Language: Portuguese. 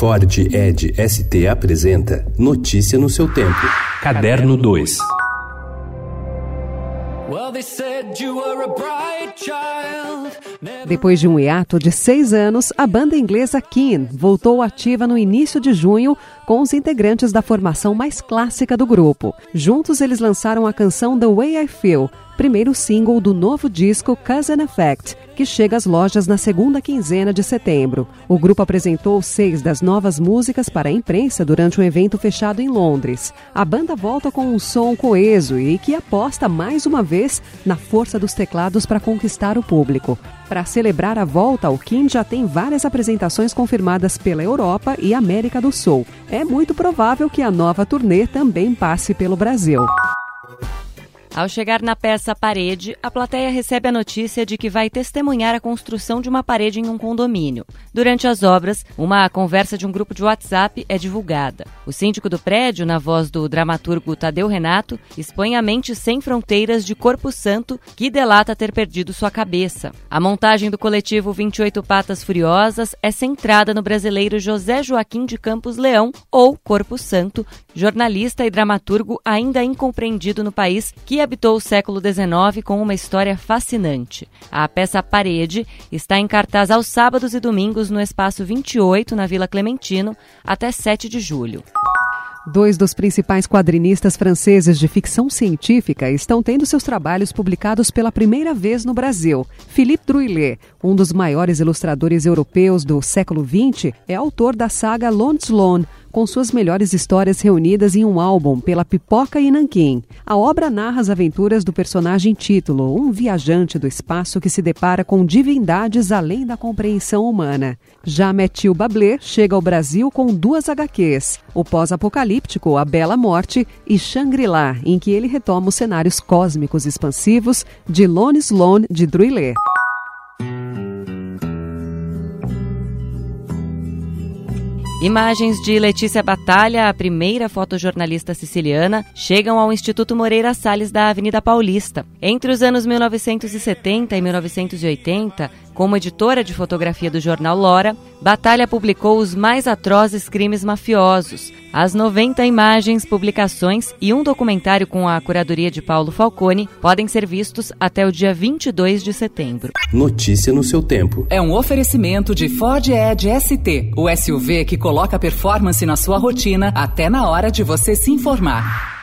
Ford Ed ST apresenta Notícia no seu tempo. Caderno 2. Depois de um hiato de seis anos, a banda inglesa Keen voltou ativa no início de junho com os integrantes da formação mais clássica do grupo. Juntos, eles lançaram a canção The Way I Feel, primeiro single do novo disco Cousin Effect, que chega às lojas na segunda quinzena de setembro. O grupo apresentou seis das novas músicas para a imprensa durante um evento fechado em Londres. A banda volta com um som coeso e que aposta mais uma vez na força dos teclados para conquistar o público. Para celebrar a volta, o Kim já tem várias apresentações confirmadas pela Europa e América do Sul. É muito provável que a nova turnê também passe pelo Brasil. Ao chegar na peça Parede, a plateia recebe a notícia de que vai testemunhar a construção de uma parede em um condomínio. Durante as obras, uma conversa de um grupo de WhatsApp é divulgada. O síndico do prédio, na voz do dramaturgo Tadeu Renato, expõe a mente sem fronteiras de Corpo Santo, que delata ter perdido sua cabeça. A montagem do coletivo 28 Patas Furiosas é centrada no brasileiro José Joaquim de Campos Leão, ou Corpo Santo, jornalista e dramaturgo ainda incompreendido no país, que habitou o século XIX com uma história fascinante. A peça Parede está em cartaz aos sábados e domingos no Espaço 28, na Vila Clementino, até 7 de julho. Dois dos principais quadrinistas franceses de ficção científica estão tendo seus trabalhos publicados pela primeira vez no Brasil. Philippe Druillet, um dos maiores ilustradores europeus do século XX, é autor da saga Lone Sloan, com suas melhores histórias reunidas em um álbum pela Pipoca e Nanquim. A obra narra as aventuras do personagem título, um viajante do espaço que se depara com divindades além da compreensão humana. Já Mathieu Bablé chega ao Brasil com duas HQs, o pós-apocalíptico A Bela Morte e Shangri-La, em que ele retoma os cenários cósmicos expansivos de Lone Sloan de Druillet. Imagens de Letícia Batalha, a primeira fotojornalista siciliana, chegam ao Instituto Moreira Salles da Avenida Paulista. Entre os anos 1970 e 1980, como editora de fotografia do jornal Lora, Batalha publicou os mais atrozes crimes mafiosos, as 90 imagens, publicações e um documentário com a curadoria de Paulo Falcone podem ser vistos até o dia 22 de setembro. Notícia no seu tempo. É um oferecimento de Ford Edge ST, o SUV que coloca performance na sua rotina até na hora de você se informar.